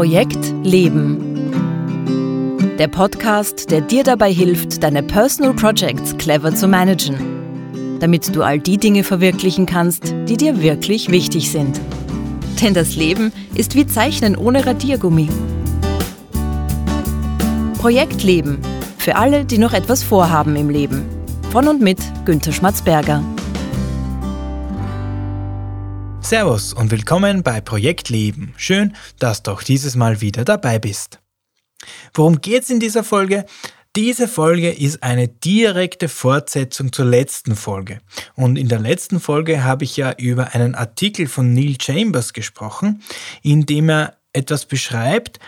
Projekt Leben. Der Podcast, der dir dabei hilft, deine Personal Projects clever zu managen, damit du all die Dinge verwirklichen kannst, die dir wirklich wichtig sind. Denn das Leben ist wie Zeichnen ohne Radiergummi. Projekt Leben. Für alle, die noch etwas vorhaben im Leben. Von und mit Günter Schmatzberger. Servus und willkommen bei Projekt Leben. Schön, dass du auch dieses Mal wieder dabei bist. Worum geht's in dieser Folge? Diese Folge ist eine direkte Fortsetzung zur letzten Folge. Und in der letzten Folge habe ich ja über einen Artikel von Neil Chambers gesprochen, in dem er etwas beschreibt,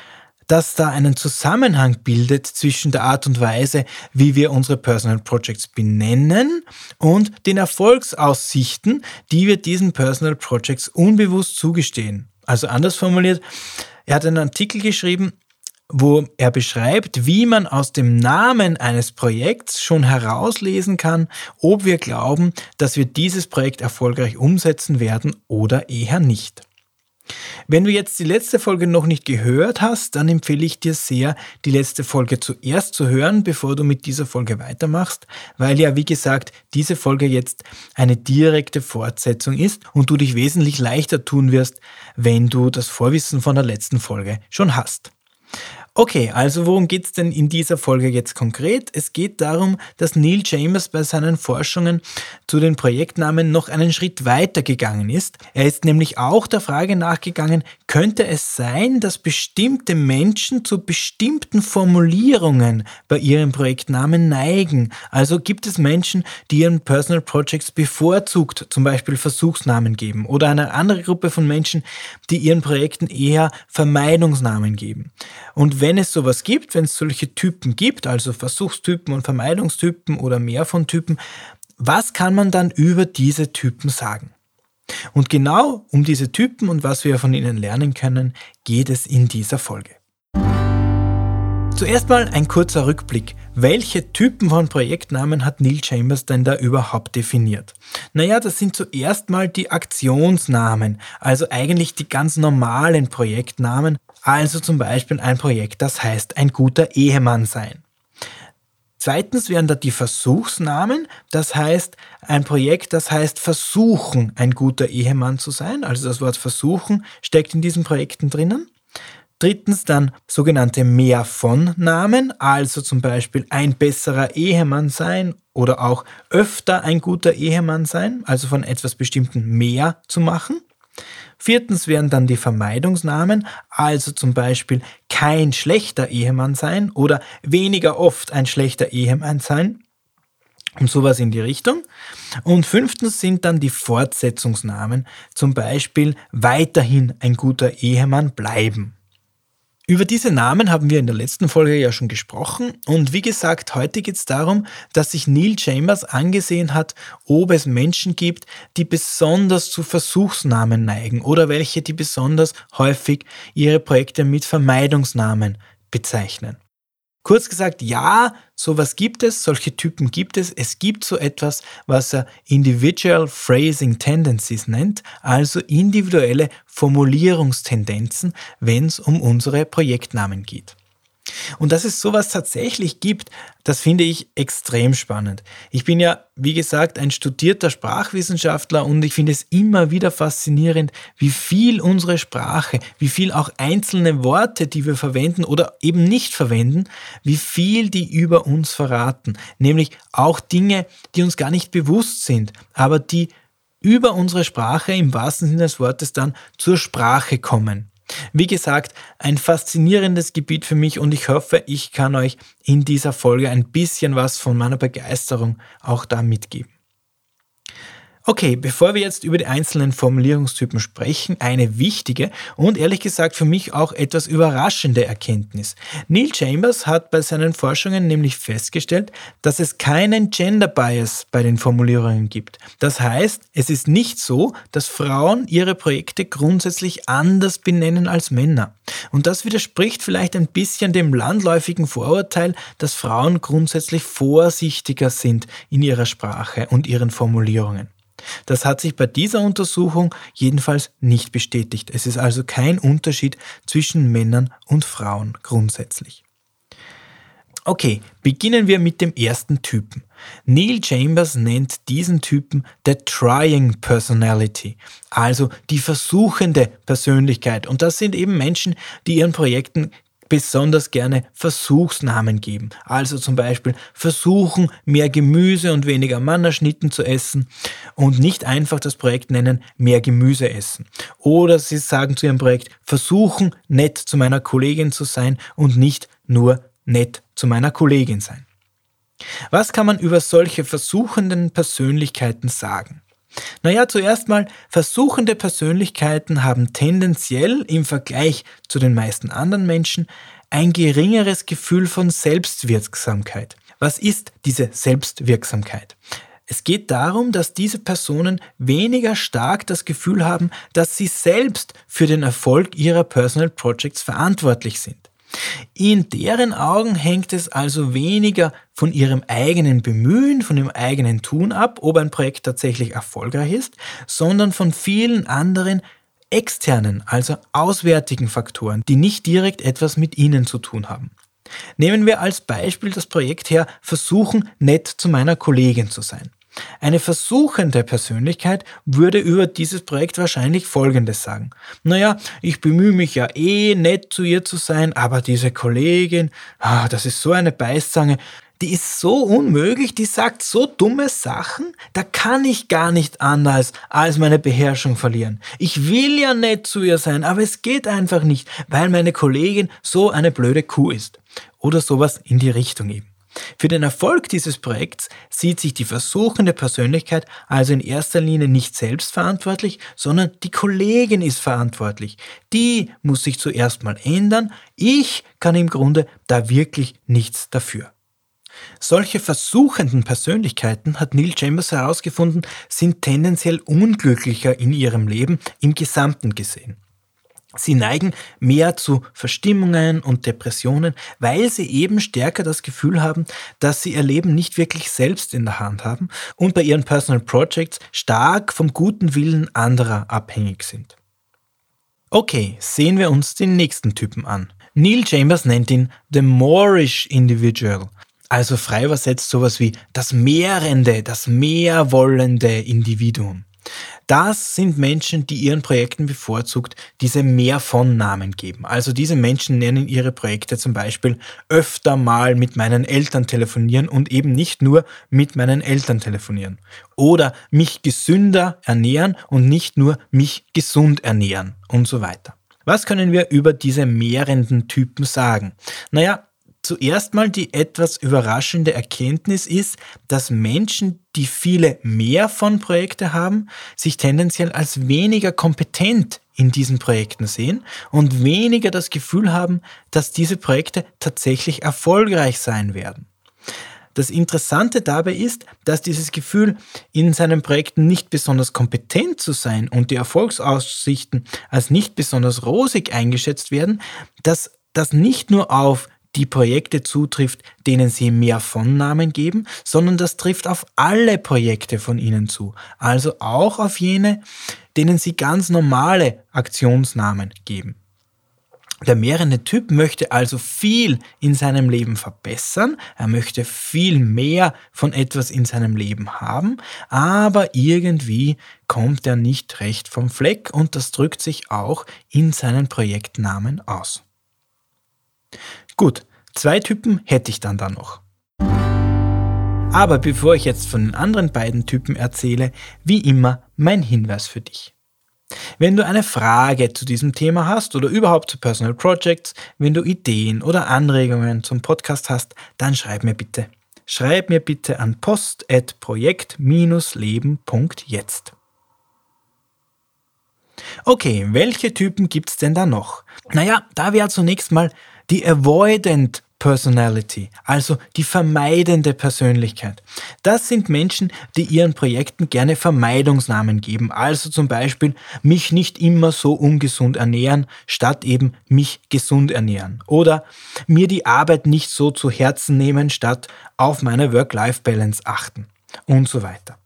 das da einen Zusammenhang bildet zwischen der Art und Weise, wie wir unsere Personal Projects benennen und den Erfolgsaussichten, die wir diesen Personal Projects unbewusst zugestehen. Also anders formuliert, er hat einen Artikel geschrieben, wo er beschreibt, wie man aus dem Namen eines Projekts schon herauslesen kann, ob wir glauben, dass wir dieses Projekt erfolgreich umsetzen werden oder eher nicht. Wenn du jetzt die letzte Folge noch nicht gehört hast, dann empfehle ich dir sehr, die letzte Folge zuerst zu hören, bevor du mit dieser Folge weitermachst, weil ja, wie gesagt, diese Folge jetzt eine direkte Fortsetzung ist und du dich wesentlich leichter tun wirst, wenn du das Vorwissen von der letzten Folge schon hast. Okay, also worum geht's denn in dieser Folge jetzt konkret? Es geht darum, dass Neil Chambers bei seinen Forschungen zu den Projektnamen noch einen Schritt weiter gegangen ist. Er ist nämlich auch der Frage nachgegangen, könnte es sein, dass bestimmte Menschen zu bestimmten Formulierungen bei ihren Projektnamen neigen? Also gibt es Menschen, die ihren Personal Projects bevorzugt, zum Beispiel Versuchsnamen geben oder eine andere Gruppe von Menschen, die ihren Projekten eher Vermeidungsnamen geben. Und wenn es sowas gibt, wenn es solche Typen gibt, also Versuchstypen und Vermeidungstypen oder mehr von Typen, was kann man dann über diese Typen sagen? Und genau um diese Typen und was wir von ihnen lernen können, geht es in dieser Folge. Zuerst mal ein kurzer Rückblick. Welche Typen von Projektnamen hat Neil Chambers denn da überhaupt definiert? Naja, das sind zuerst mal die Aktionsnamen, also eigentlich die ganz normalen Projektnamen, also zum Beispiel ein Projekt, das heißt ein guter Ehemann sein. Zweitens wären da die Versuchsnamen, das heißt ein Projekt, das heißt versuchen, ein guter Ehemann zu sein. Also das Wort versuchen steckt in diesen Projekten drinnen. Drittens dann sogenannte Mehr von Namen, also zum Beispiel ein besserer Ehemann sein oder auch öfter ein guter Ehemann sein, also von etwas Bestimmten mehr zu machen. Viertens wären dann die Vermeidungsnamen, also zum Beispiel kein schlechter Ehemann sein oder weniger oft ein schlechter Ehemann sein und sowas in die Richtung. Und fünftens sind dann die Fortsetzungsnamen, zum Beispiel weiterhin ein guter Ehemann bleiben. Über diese Namen haben wir in der letzten Folge ja schon gesprochen und wie gesagt, heute geht es darum, dass sich Neil Chambers angesehen hat, ob es Menschen gibt, die besonders zu Versuchsnamen neigen oder welche, die besonders häufig ihre Projekte mit Vermeidungsnamen bezeichnen. Kurz gesagt, ja, sowas gibt es, solche Typen gibt es. Es gibt so etwas, was er Individual Phrasing Tendencies nennt, also individuelle Formulierungstendenzen, wenn es um unsere Projektnamen geht. Und dass es sowas tatsächlich gibt, das finde ich extrem spannend. Ich bin ja, wie gesagt, ein studierter Sprachwissenschaftler und ich finde es immer wieder faszinierend, wie viel unsere Sprache, wie viel auch einzelne Worte, die wir verwenden oder eben nicht verwenden, wie viel die über uns verraten. Nämlich auch Dinge, die uns gar nicht bewusst sind, aber die über unsere Sprache im wahrsten Sinne des Wortes dann zur Sprache kommen. Wie gesagt, ein faszinierendes Gebiet für mich und ich hoffe, ich kann euch in dieser Folge ein bisschen was von meiner Begeisterung auch da mitgeben. Okay, bevor wir jetzt über die einzelnen Formulierungstypen sprechen, eine wichtige und ehrlich gesagt für mich auch etwas überraschende Erkenntnis. Neil Chambers hat bei seinen Forschungen nämlich festgestellt, dass es keinen Gender Bias bei den Formulierungen gibt. Das heißt, es ist nicht so, dass Frauen ihre Projekte grundsätzlich anders benennen als Männer. Und das widerspricht vielleicht ein bisschen dem landläufigen Vorurteil, dass Frauen grundsätzlich vorsichtiger sind in ihrer Sprache und ihren Formulierungen. Das hat sich bei dieser Untersuchung jedenfalls nicht bestätigt. Es ist also kein Unterschied zwischen Männern und Frauen grundsätzlich. Okay, beginnen wir mit dem ersten Typen. Neil Chambers nennt diesen Typen the Trying Personality, also die versuchende Persönlichkeit. Und das sind eben Menschen, die ihren Projekten besonders gerne Versuchsnamen geben. Also zum Beispiel versuchen, mehr Gemüse und weniger Mannerschnitten zu essen und nicht einfach das Projekt nennen, mehr Gemüse essen. Oder sie sagen zu ihrem Projekt, versuchen, nett zu meiner Kollegin zu sein und nicht nur nett zu meiner Kollegin sein. Was kann man über solche versuchenden Persönlichkeiten sagen? Naja, zuerst mal, versuchende Persönlichkeiten haben tendenziell im Vergleich zu den meisten anderen Menschen ein geringeres Gefühl von Selbstwirksamkeit. Was ist diese Selbstwirksamkeit? Es geht darum, dass diese Personen weniger stark das Gefühl haben, dass sie selbst für den Erfolg ihrer Personal Projects verantwortlich sind. In deren Augen hängt es also weniger von ihrem eigenen Bemühen, von ihrem eigenen Tun ab, ob ein Projekt tatsächlich erfolgreich ist, sondern von vielen anderen externen, also auswärtigen Faktoren, die nicht direkt etwas mit ihnen zu tun haben. Nehmen wir als Beispiel das Projekt her, versuchen nett zu meiner Kollegin zu sein. Eine versuchende Persönlichkeit würde über dieses Projekt wahrscheinlich Folgendes sagen. Naja, ich bemühe mich ja eh nett zu ihr zu sein, aber diese Kollegin, ah, das ist so eine Beißzange, die ist so unmöglich, die sagt so dumme Sachen, da kann ich gar nicht anders als meine Beherrschung verlieren. Ich will ja nett zu ihr sein, aber es geht einfach nicht, weil meine Kollegin so eine blöde Kuh ist. Oder sowas in die Richtung eben. Für den Erfolg dieses Projekts sieht sich die versuchende Persönlichkeit also in erster Linie nicht selbst verantwortlich, sondern die Kollegin ist verantwortlich. Die muss sich zuerst mal ändern. Ich kann im Grunde da wirklich nichts dafür. Solche versuchenden Persönlichkeiten, hat Neil Chambers herausgefunden, sind tendenziell unglücklicher in ihrem Leben im Gesamten gesehen. Sie neigen mehr zu Verstimmungen und Depressionen, weil sie eben stärker das Gefühl haben, dass sie ihr Leben nicht wirklich selbst in der Hand haben und bei ihren Personal Projects stark vom guten Willen anderer abhängig sind. Okay, sehen wir uns den nächsten Typen an. Neil Chambers nennt ihn The Moorish Individual, also frei übersetzt sowas wie das mehrende, das mehrwollende Individuum. Das sind Menschen, die ihren Projekten bevorzugt diese mehr von Namen geben. Also diese Menschen nennen ihre Projekte zum Beispiel öfter mal mit meinen Eltern telefonieren und eben nicht nur mit meinen Eltern telefonieren. Oder mich gesünder ernähren und nicht nur mich gesund ernähren und so weiter. Was können wir über diese mehrenden Typen sagen? Naja, Zuerst mal die etwas überraschende Erkenntnis ist, dass Menschen, die viele mehr von Projekte haben, sich tendenziell als weniger kompetent in diesen Projekten sehen und weniger das Gefühl haben, dass diese Projekte tatsächlich erfolgreich sein werden. Das Interessante dabei ist, dass dieses Gefühl, in seinen Projekten nicht besonders kompetent zu sein und die Erfolgsaussichten als nicht besonders rosig eingeschätzt werden, dass das nicht nur auf die Projekte zutrifft, denen Sie mehr von geben, sondern das trifft auf alle Projekte von Ihnen zu. Also auch auf jene, denen Sie ganz normale Aktionsnamen geben. Der mehrende Typ möchte also viel in seinem Leben verbessern, er möchte viel mehr von etwas in seinem Leben haben, aber irgendwie kommt er nicht recht vom Fleck und das drückt sich auch in seinen Projektnamen aus. Gut, zwei Typen hätte ich dann da noch. Aber bevor ich jetzt von den anderen beiden Typen erzähle, wie immer mein Hinweis für dich. Wenn du eine Frage zu diesem Thema hast oder überhaupt zu Personal Projects, wenn du Ideen oder Anregungen zum Podcast hast, dann schreib mir bitte. Schreib mir bitte an post.projekt-leben.jetzt. Okay, welche Typen gibt's denn da noch? Naja, da wäre zunächst mal die Avoidant Personality, also die vermeidende Persönlichkeit. Das sind Menschen, die ihren Projekten gerne Vermeidungsnamen geben, also zum Beispiel mich nicht immer so ungesund ernähren, statt eben mich gesund ernähren. Oder mir die Arbeit nicht so zu Herzen nehmen, statt auf meine Work-Life-Balance achten und so weiter.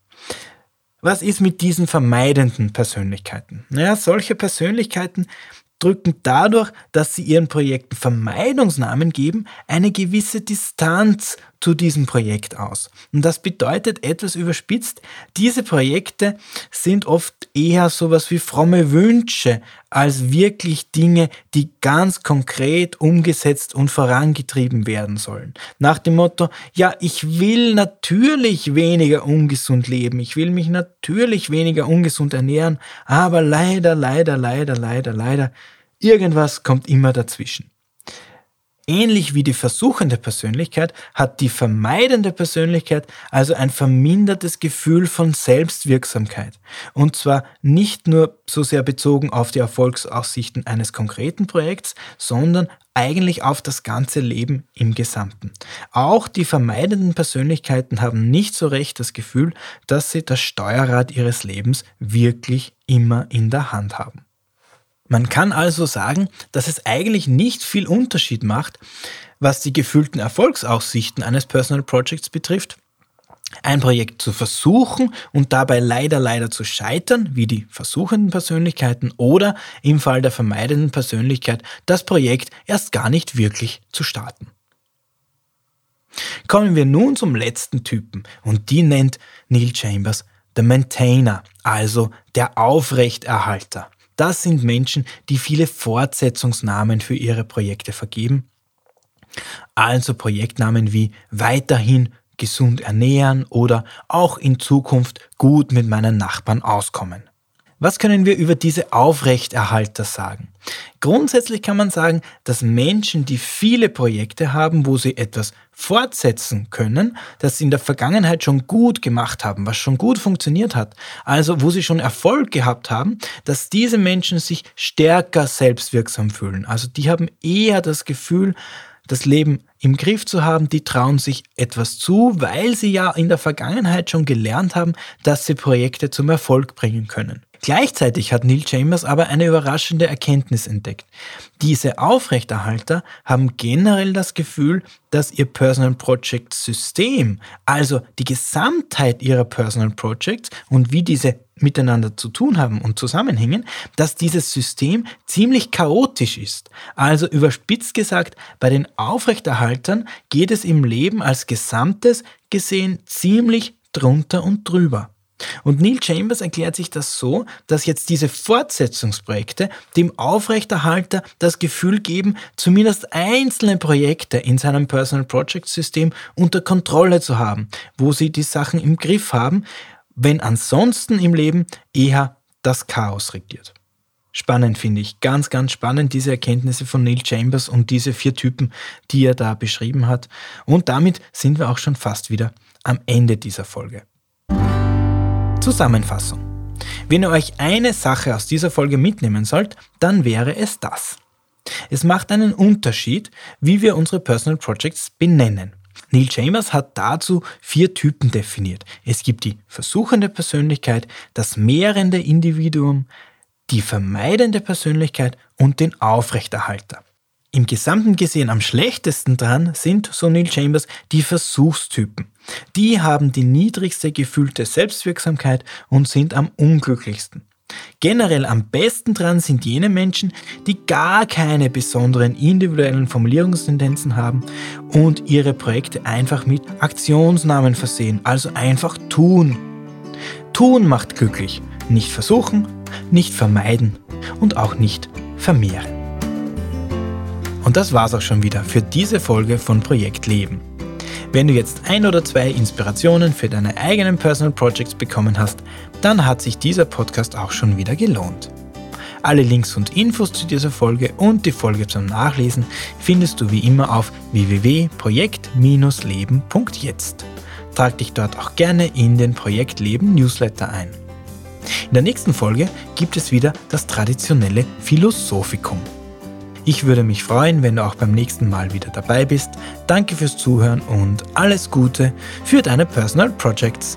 Was ist mit diesen vermeidenden Persönlichkeiten? Naja, solche Persönlichkeiten drücken dadurch, dass sie ihren Projekten Vermeidungsnamen geben, eine gewisse Distanz zu diesem Projekt aus. Und das bedeutet etwas überspitzt, diese Projekte sind oft eher sowas wie fromme Wünsche als wirklich Dinge, die ganz konkret umgesetzt und vorangetrieben werden sollen. Nach dem Motto, ja, ich will natürlich weniger ungesund leben, ich will mich natürlich weniger ungesund ernähren, aber leider, leider, leider, leider, leider, irgendwas kommt immer dazwischen. Ähnlich wie die versuchende Persönlichkeit hat die vermeidende Persönlichkeit also ein vermindertes Gefühl von Selbstwirksamkeit. Und zwar nicht nur so sehr bezogen auf die Erfolgsaussichten eines konkreten Projekts, sondern eigentlich auf das ganze Leben im Gesamten. Auch die vermeidenden Persönlichkeiten haben nicht so recht das Gefühl, dass sie das Steuerrad ihres Lebens wirklich immer in der Hand haben. Man kann also sagen, dass es eigentlich nicht viel Unterschied macht, was die gefühlten Erfolgsaussichten eines Personal Projects betrifft, ein Projekt zu versuchen und dabei leider leider zu scheitern, wie die versuchenden Persönlichkeiten, oder im Fall der vermeidenden Persönlichkeit das Projekt erst gar nicht wirklich zu starten. Kommen wir nun zum letzten Typen und die nennt Neil Chambers der Maintainer, also der Aufrechterhalter. Das sind Menschen, die viele Fortsetzungsnamen für ihre Projekte vergeben. Also Projektnamen wie weiterhin gesund ernähren oder auch in Zukunft gut mit meinen Nachbarn auskommen. Was können wir über diese Aufrechterhalter sagen? Grundsätzlich kann man sagen, dass Menschen, die viele Projekte haben, wo sie etwas fortsetzen können, das sie in der Vergangenheit schon gut gemacht haben, was schon gut funktioniert hat, also wo sie schon Erfolg gehabt haben, dass diese Menschen sich stärker selbstwirksam fühlen. Also die haben eher das Gefühl, das Leben im Griff zu haben, die trauen sich etwas zu, weil sie ja in der Vergangenheit schon gelernt haben, dass sie Projekte zum Erfolg bringen können. Gleichzeitig hat Neil Chambers aber eine überraschende Erkenntnis entdeckt. Diese Aufrechterhalter haben generell das Gefühl, dass ihr Personal Project System, also die Gesamtheit ihrer Personal Projects und wie diese miteinander zu tun haben und zusammenhängen, dass dieses System ziemlich chaotisch ist. Also überspitzt gesagt, bei den Aufrechterhaltern geht es im Leben als Gesamtes gesehen ziemlich drunter und drüber. Und Neil Chambers erklärt sich das so, dass jetzt diese Fortsetzungsprojekte dem Aufrechterhalter das Gefühl geben, zumindest einzelne Projekte in seinem Personal Project System unter Kontrolle zu haben, wo sie die Sachen im Griff haben, wenn ansonsten im Leben eher das Chaos regiert. Spannend finde ich, ganz, ganz spannend diese Erkenntnisse von Neil Chambers und diese vier Typen, die er da beschrieben hat. Und damit sind wir auch schon fast wieder am Ende dieser Folge. Zusammenfassung. Wenn ihr euch eine Sache aus dieser Folge mitnehmen sollt, dann wäre es das. Es macht einen Unterschied, wie wir unsere Personal Projects benennen. Neil Chambers hat dazu vier Typen definiert. Es gibt die versuchende Persönlichkeit, das mehrende Individuum, die vermeidende Persönlichkeit und den Aufrechterhalter. Im Gesamten gesehen am schlechtesten dran sind, so Neil Chambers, die Versuchstypen. Die haben die niedrigste gefühlte Selbstwirksamkeit und sind am unglücklichsten. Generell am besten dran sind jene Menschen, die gar keine besonderen individuellen Formulierungstendenzen haben und ihre Projekte einfach mit Aktionsnamen versehen, also einfach tun. Tun macht glücklich, nicht versuchen, nicht vermeiden und auch nicht vermehren. Und das war's auch schon wieder für diese Folge von Projekt Leben. Wenn du jetzt ein oder zwei Inspirationen für deine eigenen Personal Projects bekommen hast, dann hat sich dieser Podcast auch schon wieder gelohnt. Alle Links und Infos zu dieser Folge und die Folge zum Nachlesen findest du wie immer auf www.projekt-leben.jetzt. Trag dich dort auch gerne in den Projekt Leben Newsletter ein. In der nächsten Folge gibt es wieder das traditionelle Philosophikum. Ich würde mich freuen, wenn du auch beim nächsten Mal wieder dabei bist. Danke fürs Zuhören und alles Gute für deine Personal Projects.